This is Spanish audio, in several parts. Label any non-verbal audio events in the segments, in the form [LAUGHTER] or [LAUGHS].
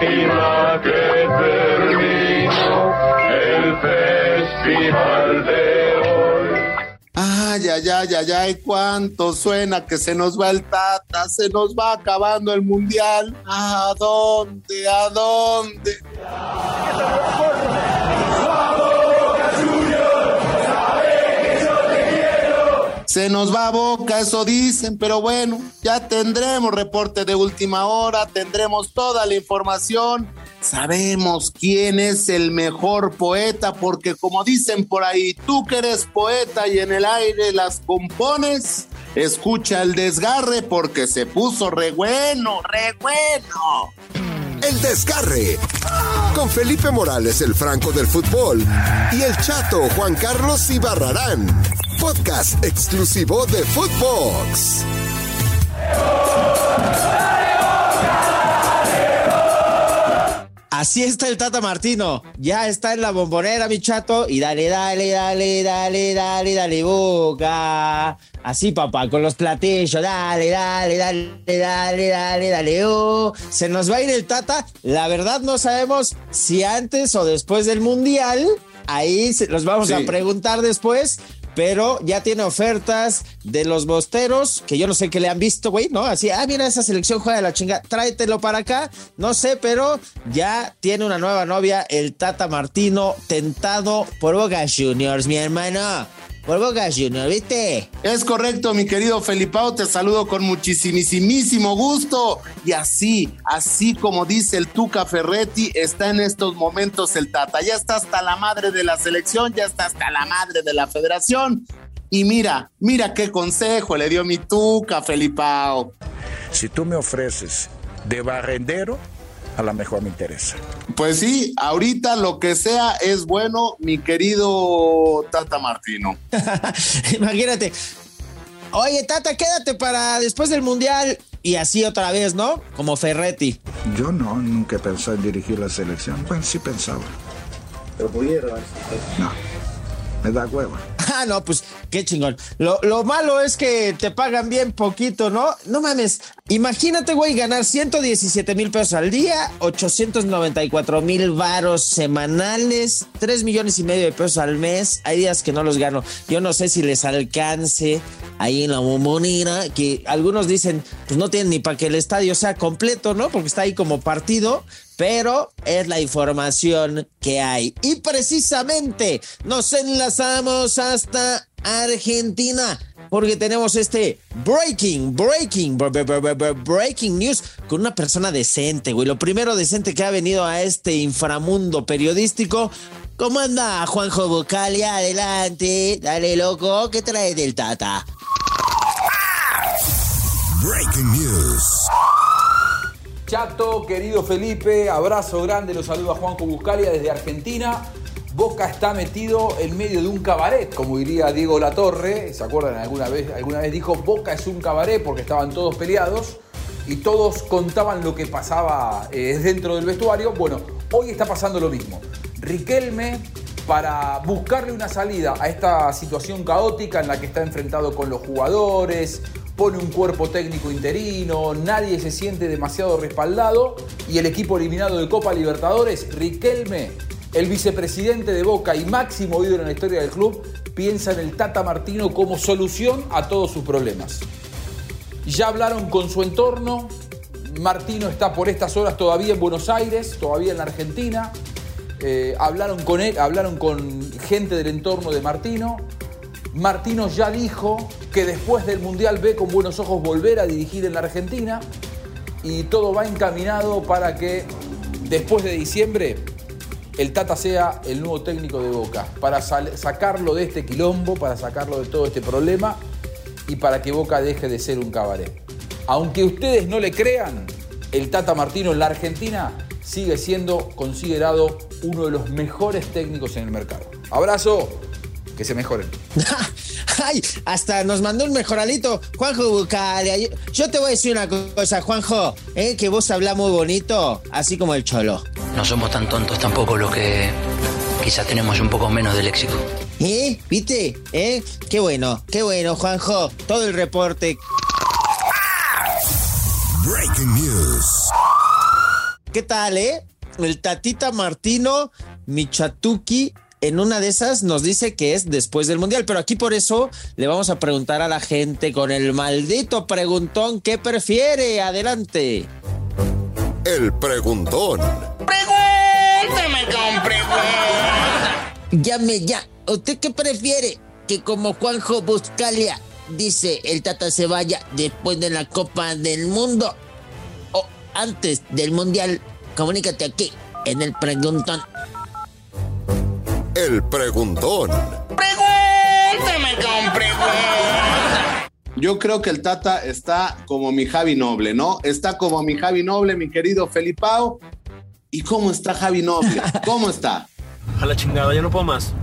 lástima que terminó el festival de. Ay, ay, ay, ay, ay, cuánto suena que se nos va el Tata, se nos va acabando el mundial. ¿A dónde? ¿A dónde? Se nos va a boca, eso dicen, pero bueno, ya tendremos reporte de última hora, tendremos toda la información, sabemos quién es el mejor poeta, porque como dicen por ahí, tú que eres poeta y en el aire las compones, escucha el desgarre porque se puso re bueno, re bueno. El Desgarre. Con Felipe Morales, el Franco del Fútbol. Y el Chato Juan Carlos Ibarrarán. Podcast exclusivo de Footbox. Así está el Tata Martino. Ya está en la bombonera, mi chato. Y dale, dale, dale, dale, dale, dale, boca. Así, papá, con los platillos. Dale, dale, dale, dale, dale, dale. Oh. Se nos va a ir el Tata. La verdad no sabemos si antes o después del Mundial. Ahí los vamos a preguntar después. Pero ya tiene ofertas de los bosteros, que yo no sé qué le han visto, güey, ¿no? Así, ah, mira, esa selección juega de la chinga, tráetelo para acá. No sé, pero ya tiene una nueva novia, el Tata Martino, tentado por Boca Juniors, mi hermano. Por Boca Juniors, ¿viste? Es correcto, mi querido Felipao, te saludo con muchísimo gusto. Y así, así como dice el Tuca Ferretti, está en estos momentos el Tata. Ya está hasta la madre de la selección, ya está hasta la madre de la federación. Y mira, mira qué consejo le dio mi Tuca, Felipao. Si tú me ofreces de barrendero, a lo mejor me interesa. Pues sí, ahorita lo que sea es bueno, mi querido Tata Martino. [LAUGHS] Imagínate. Oye, Tata, quédate para después del Mundial. Y así otra vez, ¿no? Como Ferretti. Yo no, nunca pensé en dirigir la selección. Bueno, sí pensaba. Pero pudiera. No, me da hueva. [LAUGHS] Ah, no, pues qué chingón. Lo, lo malo es que te pagan bien poquito, ¿no? No mames. Imagínate, güey, ganar 117 mil pesos al día, 894 mil varos semanales, 3 millones y medio de pesos al mes. Hay días que no los gano. Yo no sé si les alcance ahí en la bombonera, que algunos dicen, pues no tienen ni para que el estadio sea completo, ¿no? Porque está ahí como partido pero es la información que hay. Y precisamente nos enlazamos hasta Argentina. Porque tenemos este breaking, breaking, bre- bre- bre- bre- breaking news con una persona decente, güey. Lo primero decente que ha venido a este inframundo periodístico. ¿Cómo anda Juanjo Bucalia? Adelante, dale loco, ¿qué trae del Tata? Breaking News. Chato, querido Felipe, abrazo grande, los saluda Juanjo Buscalia desde Argentina. Boca está metido en medio de un cabaret, como diría Diego Latorre. ¿Se acuerdan? Alguna vez, alguna vez dijo Boca es un cabaret porque estaban todos peleados y todos contaban lo que pasaba eh, dentro del vestuario. Bueno, hoy está pasando lo mismo. Riquelme, para buscarle una salida a esta situación caótica en la que está enfrentado con los jugadores, pone un cuerpo técnico interino, nadie se siente demasiado respaldado y el equipo eliminado de Copa Libertadores, Riquelme, el vicepresidente de Boca y máximo ídolo en la historia del club, piensa en el Tata Martino como solución a todos sus problemas. Ya hablaron con su entorno, Martino está por estas horas todavía en Buenos Aires, todavía en la Argentina. Eh, hablaron con él, hablaron con gente del entorno de Martino. Martino ya dijo que después del Mundial ve con buenos ojos volver a dirigir en la Argentina y todo va encaminado para que después de diciembre el Tata sea el nuevo técnico de Boca, para sacarlo de este quilombo, para sacarlo de todo este problema y para que Boca deje de ser un cabaret. Aunque ustedes no le crean, el Tata Martino en la Argentina sigue siendo considerado uno de los mejores técnicos en el mercado. Abrazo, que se mejoren. [LAUGHS] Ay, hasta nos mandó un mejoralito. Juanjo Bucalia. Yo, yo te voy a decir una cosa, Juanjo, ¿eh? que vos hablas muy bonito, así como el cholo. No somos tan tontos tampoco los que quizás tenemos un poco menos de léxico. ¿Eh? ¿Viste? ¿Eh? Qué bueno, qué bueno, Juanjo. Todo el reporte. Breaking News. ¿Qué tal, eh? El Tatita Martino Michatuki en una de esas nos dice que es después del Mundial, pero aquí por eso le vamos a preguntar a la gente con el maldito preguntón qué prefiere. Adelante. El preguntón. Pregúntame con pregunta. Llame ya. ¿Usted qué prefiere? Que como Juanjo Buscalia dice el Tata se vaya después de la Copa del Mundo antes del Mundial. Comunícate aquí en el preguntón. El preguntón. Pregúntame con pregunta. Yo creo que el Tata está como mi Javi Noble, ¿no? Está como mi Javi Noble, mi querido Felipao. ¿Y cómo está Javi Noble? ¿Cómo está? A la chingada, yo no puedo más.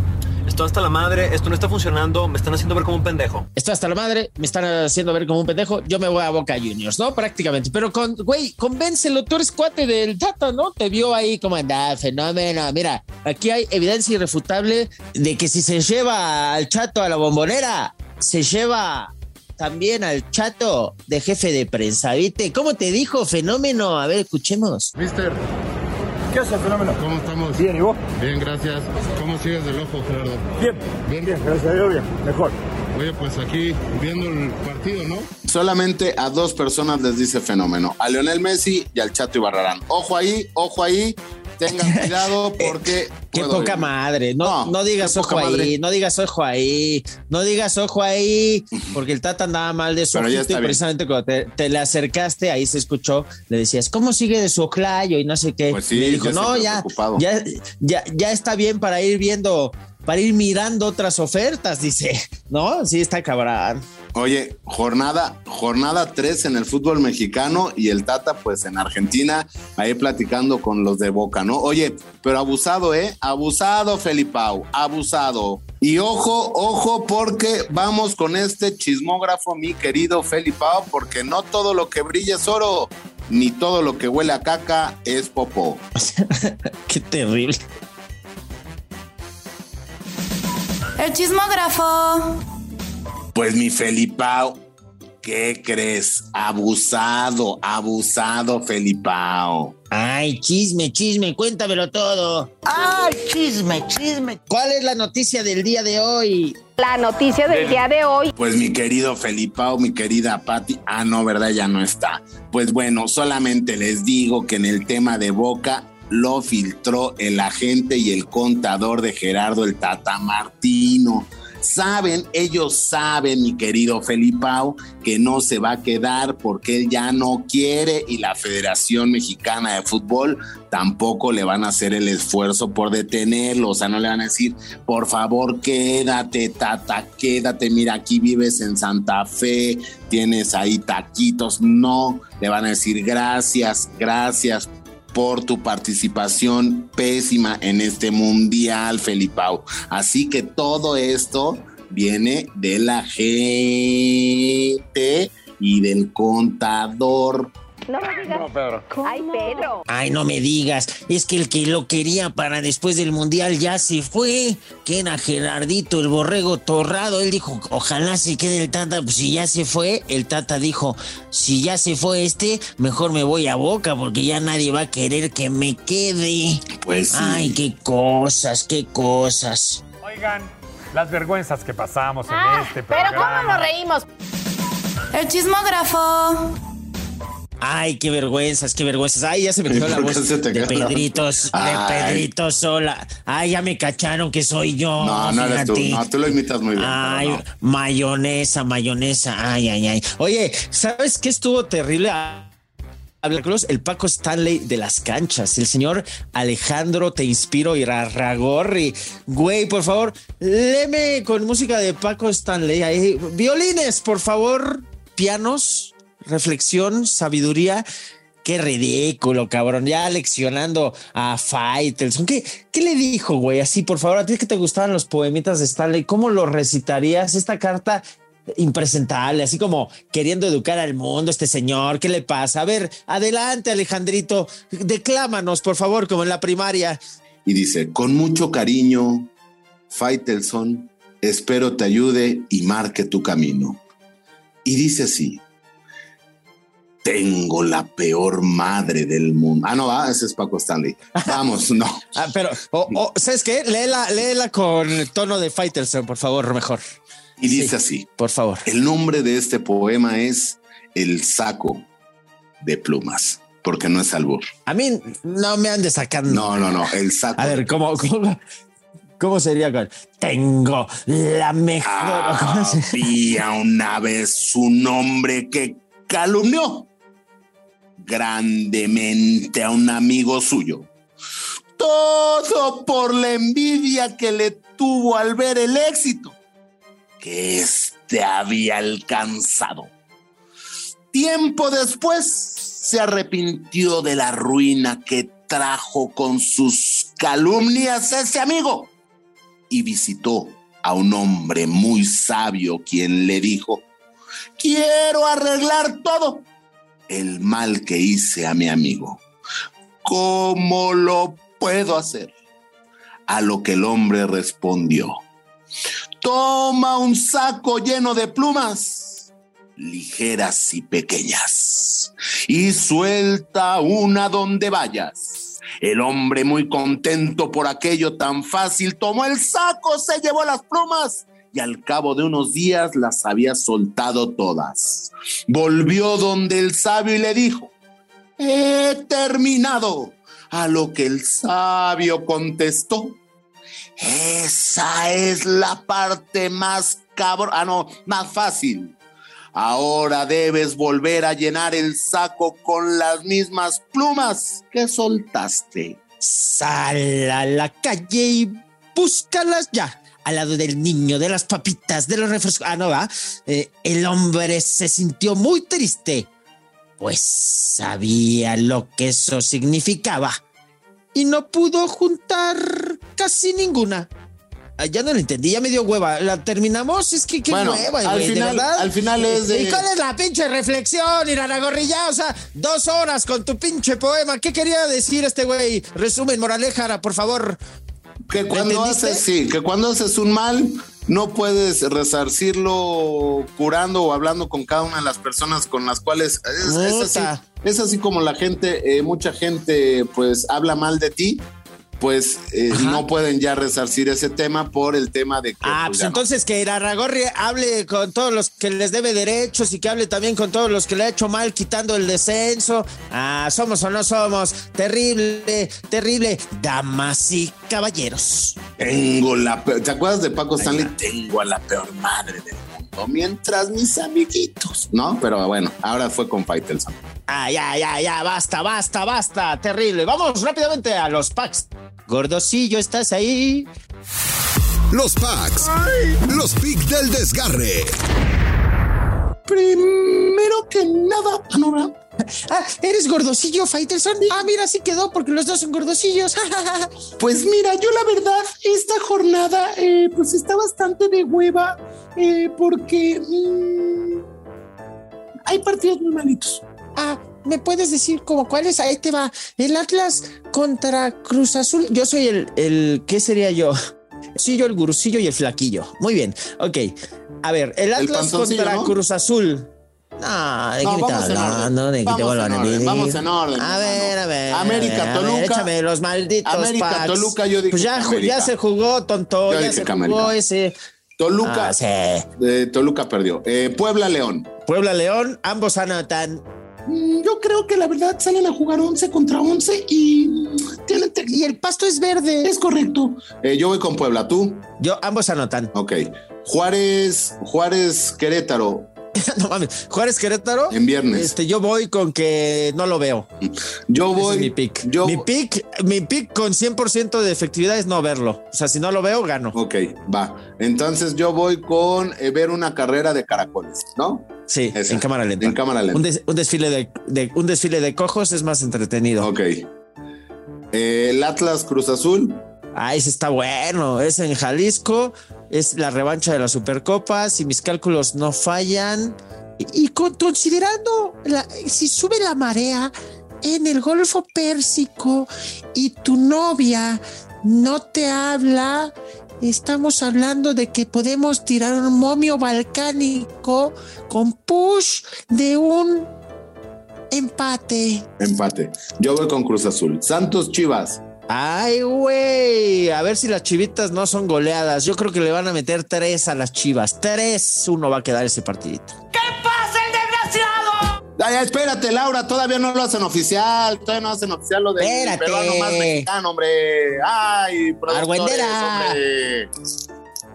Esto hasta la madre, esto no está funcionando, me están haciendo ver como un pendejo. Está hasta la madre, me están haciendo ver como un pendejo. Yo me voy a Boca Juniors, ¿no? Prácticamente. Pero con, güey, convéncelo, tú eres cuate del Tata, ¿no? Te vio ahí como anda, fenómeno. Mira, aquí hay evidencia irrefutable de que si se lleva al chato a la bombonera, se lleva también al chato de jefe de prensa, ¿viste? ¿Cómo te dijo, fenómeno? A ver, escuchemos. Mister, ¿Qué haces, fenómeno? ¿cómo estamos? Bien, ¿y vos? Bien, gracias. ¿Cómo sigues del ojo, Gerardo? Bien, Bien. bien, gracias a Dios, bien, mejor. Oye, pues aquí viendo el partido, ¿no? Solamente a dos personas les dice fenómeno, a Leonel Messi y al Chato Ibarrarán. Ojo ahí, ojo ahí, tengan [LAUGHS] cuidado porque... Qué poca ir. madre. No, No, no digas ojo ahí, no digas ojo ahí, no digas ojo ahí, porque el Tata andaba mal de su ojito y bien. precisamente cuando te, te le acercaste, ahí se escuchó, le decías, ¿cómo sigue de su ojlayo? Y no sé qué. Pues sí, le dijo, ya no, ya, ya, ya, ya está bien para ir viendo, para ir mirando otras ofertas, dice. [LAUGHS] No, sí está cabrón. Oye, jornada, jornada 3 en el fútbol mexicano y el Tata, pues en Argentina, ahí platicando con los de Boca, ¿no? Oye, pero abusado, ¿eh? Abusado, Felipao, abusado. Y ojo, ojo, porque vamos con este chismógrafo, mi querido Felipao, porque no todo lo que brilla es oro, ni todo lo que huele a caca es popó. [LAUGHS] Qué terrible. El chismógrafo. Pues mi Felipao, ¿qué crees? Abusado, abusado, Felipao. Ay, chisme, chisme, cuéntamelo todo. ¡Ay, chisme, chisme! ¿Cuál es la noticia del día de hoy? La noticia del día de hoy. Pues mi querido Felipao, mi querida Patti, ah, no, ¿verdad? Ya no está. Pues bueno, solamente les digo que en el tema de Boca lo filtró el agente y el contador de Gerardo el Tata Martino. Saben, ellos saben, mi querido Felipao, que no se va a quedar porque él ya no quiere y la Federación Mexicana de Fútbol tampoco le van a hacer el esfuerzo por detenerlo. O sea, no le van a decir, por favor, quédate, tata, quédate. Mira, aquí vives en Santa Fe, tienes ahí taquitos. No, le van a decir gracias, gracias por tu participación pésima en este mundial, Felipao. Así que todo esto viene de la gente y del contador. No me digas. No, Pedro. Ay, Pedro. Ay, no me digas, es que el que lo quería para después del mundial ya se fue, que era Gerardito, el borrego torrado. Él dijo, ojalá se quede el Tata. Pues si ya se fue, el Tata dijo, si ya se fue este, mejor me voy a boca porque ya nadie va a querer que me quede. Pues sí. Ay, qué cosas, qué cosas. Oigan, las vergüenzas que pasamos en Ah, este pero programa. ¿cómo nos reímos? El chismógrafo. Ay, qué vergüenzas, qué vergüenzas. Ay, ya se me ¿Y quedó la voz se te de quedó? Pedritos, de. Pedrito sola. Ay, ya me cacharon que soy yo. No, no eres tú. No, tú lo imitas muy bien. Ay, no. mayonesa, mayonesa. Ay, ay, ay. Oye, ¿sabes qué estuvo terrible? El Paco Stanley de las canchas, el señor Alejandro Te Inspiro y Rarragorri. Güey, por favor, léeme con música de Paco Stanley ahí. Violines, por favor, pianos, reflexión, sabiduría. Qué ridículo, cabrón. Ya leccionando a Faitelson. ¿Qué, ¿Qué le dijo, güey? Así, por favor, a ti que te gustaban los poemitas de Stanley, ¿cómo lo recitarías? Esta carta impresentable, así como queriendo educar al mundo, este señor, ¿qué le pasa? A ver, adelante, Alejandrito, declámanos, por favor, como en la primaria. Y dice, con mucho cariño, Faitelson, espero te ayude y marque tu camino. Y dice así, Tengo la peor madre del mundo. Ah, no, ah, ese es Paco Stanley. Vamos, [LAUGHS] no. Ah, pero, o- o, ¿sabes qué? Léela, léela con el tono de Fighterson, por favor, mejor. Y dice así. Por favor. El nombre de este poema es El saco de plumas, porque no es albur. A mí no me ande sacando. No, no, no, el saco. A ver, ¿cómo, cómo, cómo sería con Tengo la mejor. ¿cómo se- Había una vez un hombre que calumnió grandemente a un amigo suyo. Todo por la envidia que le tuvo al ver el éxito que éste había alcanzado. Tiempo después se arrepintió de la ruina que trajo con sus calumnias ese amigo y visitó a un hombre muy sabio quien le dijo, quiero arreglar todo el mal que hice a mi amigo. ¿Cómo lo puedo hacer? A lo que el hombre respondió, toma un saco lleno de plumas, ligeras y pequeñas, y suelta una donde vayas. El hombre, muy contento por aquello tan fácil, tomó el saco, se llevó las plumas y al cabo de unos días las había soltado todas. Volvió donde el sabio y le dijo, he terminado. A lo que el sabio contestó, esa es la parte más cabrón, ah no, más fácil. Ahora debes volver a llenar el saco con las mismas plumas que soltaste. Sal a la calle y búscalas ya. Al lado del niño, de las papitas, de los refrescos. Ah, no va. Eh, el hombre se sintió muy triste, pues sabía lo que eso significaba y no pudo juntar casi ninguna. Ah, ya no lo entendí, ya me dio hueva. ¿La terminamos? Es que qué Bueno, hueva, al güey, ¿de final- verdad? al final es de- ¿Y cuál es la pinche reflexión, Iraragorrilla? O sea, dos horas con tu pinche poema. ¿Qué quería decir este güey? Resumen, moraleja, por favor. Que cuando haces, sí, que cuando haces un mal, no puedes resarcirlo curando o hablando con cada una de las personas con las cuales es, es así, es así como la gente, eh, mucha gente pues habla mal de ti, pues eh, no pueden ya resarcir ese tema por el tema de que Ah, pues, pues ya no. entonces que Iraragorri hable con todos los que les debe derechos y que hable también con todos los que le ha hecho mal quitando el descenso. Ah, somos o no somos. Terrible, terrible. Damas y caballeros. Tengo la peor, ¿te acuerdas de Paco Stanley? Tengo a la peor madre del mundo, mientras mis amiguitos, ¿no? Pero bueno, ahora fue con Faitelson. Ah, ya, ya, ya, basta, basta, basta. Terrible. Vamos rápidamente a los packs. Gordocillo, ¿estás ahí? Los packs. Los pics del desgarre. Primero que nada, ah, no, ¿verdad? Ah, ¿eres gordocillo, Faitelson? Ah, mira, sí quedó porque los dos son gordocillos. [LAUGHS] Pues mira, yo la verdad, esta jornada eh, pues está bastante de hueva eh, porque mm, hay partidos muy malitos. Ah, ¿me puedes decir como cuáles? Ahí te va. El Atlas contra Cruz Azul. Yo soy el, el ¿qué sería yo? Sí, yo el gurusillo y el flaquillo. Muy bien. Ok. A ver, el Atlas panzoncillo, contra ¿no? Cruz Azul. No, ¿de No, vamos en orden. hablando? ¿De qué te Vamos en a orden, vamos en orden, A ver, a ver. América, a ver, a ver, Toluca. échame los malditos América, packs. Toluca, yo dije Pues ya, ya se jugó, tonto. Yo ya dije se jugó América. ese. Toluca, Ah, sí. eh, Toluca perdió. Eh, Puebla León. Puebla León, ambos anotan. Mm, Yo creo que la verdad salen a jugar 11 contra 11 y tienen Y el pasto es verde. Es correcto. Eh, yo voy con Puebla, ¿tú? Yo, ambos anotan. Ok. Juárez, Juárez, Querétaro. [LAUGHS] no mames. Juárez Querétaro. En viernes. Este, yo voy con que no lo veo. Yo Ese voy. es mi pick. Yo, Mi pick, mi pick con 100% de efectividad es no verlo. O sea, si no lo veo, gano. Ok, va. Entonces yo voy con eh, ver una carrera de caracoles, ¿no? Sí, Esa. en cámara lenta. En cámara lenta. Un, des- un desfile de, de- un desfile de cojos es más entretenido. Ok. Eh, el Atlas Cruz Azul. Ah, ese está bueno. Es en Jalisco. Es la revancha de la Supercopa. Si mis cálculos no fallan. Y, y con- considerando la- si sube la marea en el Golfo Pérsico y tu novia no te habla, estamos hablando de que podemos tirar un momio balcánico con push de un Empate. Empate. Yo voy con Cruz Azul. Santos Chivas. Ay, güey. A ver si las chivitas no son goleadas. Yo creo que le van a meter tres a las chivas. Tres, uno va a quedar ese partidito. ¿Qué? Ay, espérate, Laura, todavía no lo hacen oficial. Todavía no hacen oficial lo de Espérate. peruano más mexicano, hombre. Ay, hombre.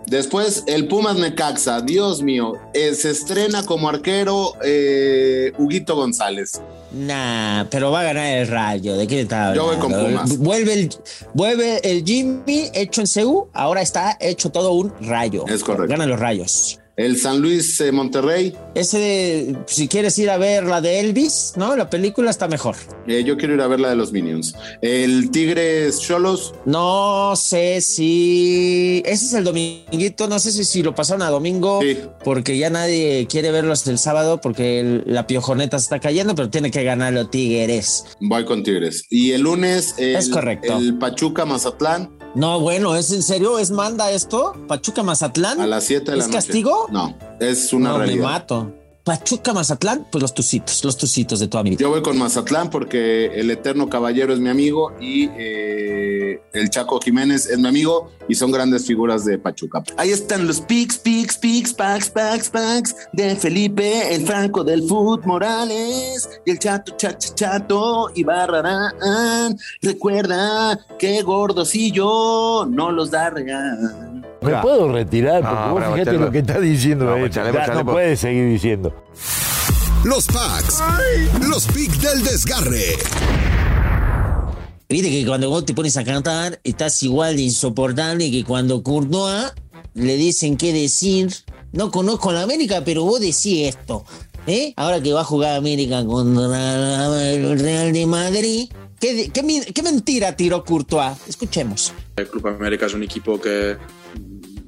Después, el Pumas Necaxa. Dios mío, eh, se estrena como arquero eh, Huguito González. Nah, pero va a ganar el rayo. ¿De qué está Yo voy con hablando? Pumas. Vuelve el, vuelve el Jimmy hecho en CU. Ahora está hecho todo un rayo. Es correcto. Ganan los rayos. El San Luis eh, Monterrey. Ese, si quieres ir a ver la de Elvis, ¿no? La película está mejor. eh, yo quiero ir a ver la de los Minions. El Tigres Cholos. No sé si. Ese es el dominguito. No sé si, si lo pasaron a domingo. Porque ya nadie quiere verlos el sábado porque el- la piojoneta se está cayendo, pero tiene que ganar los Tigres. Voy con Tigres. Y el lunes. El, Es correcto. El Pachuca Mazatlán. No, bueno, ¿es en serio? ¿Es manda esto? ¿Pachuca Mazatlán? A las 7 de la ¿Es noche. castigo? No, es una no, realidad. me mato. Pachuca Mazatlán, pues los tucitos, los tucitos de toda mi vida. Yo voy con Mazatlán porque el Eterno Caballero es mi amigo y eh, el Chaco Jiménez es mi amigo y son grandes figuras de Pachuca. Ahí están los pics, pics, pics, packs, packs, packs de Felipe, el Franco del Food Morales y el Chato, Chato, Chato y Barrarán. Recuerda que Gordosillo no los da real. ¿Me puedo retirar? Porque No, vos fíjate lo que está diciendo No, Ya po- puedes seguir diciendo. Los packs. Los picks del desgarre. Viste que cuando vos te pones a cantar, estás igual de insoportable que cuando Courtois le dicen qué decir. No conozco a la América, pero vos decís esto. ¿eh? Ahora que va a jugar América contra el Real de Madrid. ¿Qué, qué qué mentira tiró Courtois? Escuchemos. El Club América es un equipo que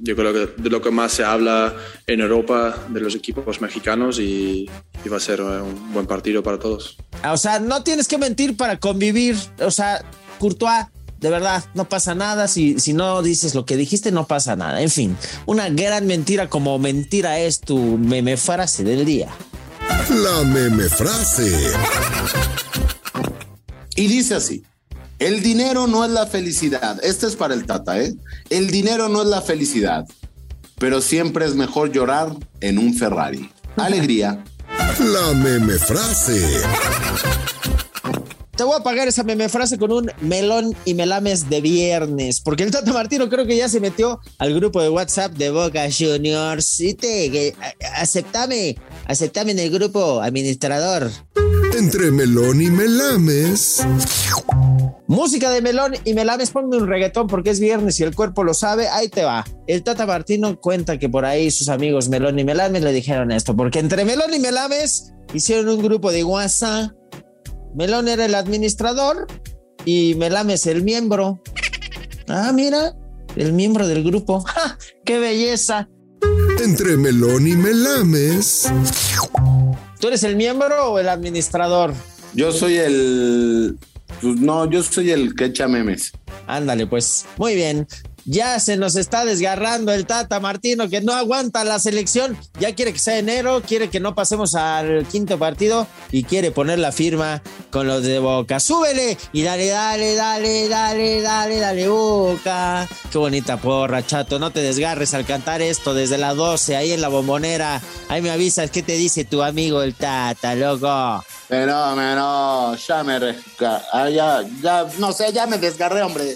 yo creo que de lo que más se habla en Europa de los equipos mexicanos y, y va a ser un buen partido para todos. Ah, O sea, no tienes que mentir para convivir. O sea, Courtois, de verdad, no pasa nada. Si, si no dices lo que dijiste, no pasa nada. En fin, una gran mentira como mentira es tu meme frase del día. La meme frase. Y dice así. El dinero no es la felicidad. Este es para el Tata, ¿eh? El dinero no es la felicidad, pero siempre es mejor llorar en un Ferrari. [LAUGHS] Alegría. La meme frase. Te voy a pagar esa meme frase con un melón y melames de viernes, porque el Tata Martino creo que ya se metió al grupo de WhatsApp de Boca Juniors. ¿Viste? Que, a- aceptame, aceptame en el grupo administrador. Entre melón y melames. Música de melón y melames, ponme un reggaetón porque es viernes y el cuerpo lo sabe. Ahí te va. El Tata Martino cuenta que por ahí sus amigos melón y melames le dijeron esto, porque entre melón y melames hicieron un grupo de WhatsApp. Melón era el administrador y Melames el miembro. Ah, mira, el miembro del grupo. [LAUGHS] ¡Ja! ¡Qué belleza! Entre melón y melames. ¿Tú eres el miembro o el administrador? Yo soy el. Pues no, yo soy el que echa memes. Ándale, pues. Muy bien. Ya se nos está desgarrando el Tata Martino que no aguanta la selección. Ya quiere que sea enero, quiere que no pasemos al quinto partido y quiere poner la firma con los de Boca. Súbele y dale, dale, dale, dale, dale, dale, Boca. Qué bonita porra, chato. No te desgarres al cantar esto desde las 12 ahí en la bombonera. Ahí me avisas qué te dice tu amigo el Tata, loco. Pero, no, ya me. ah, ya, ya, no sé, ya me desgarré, hombre.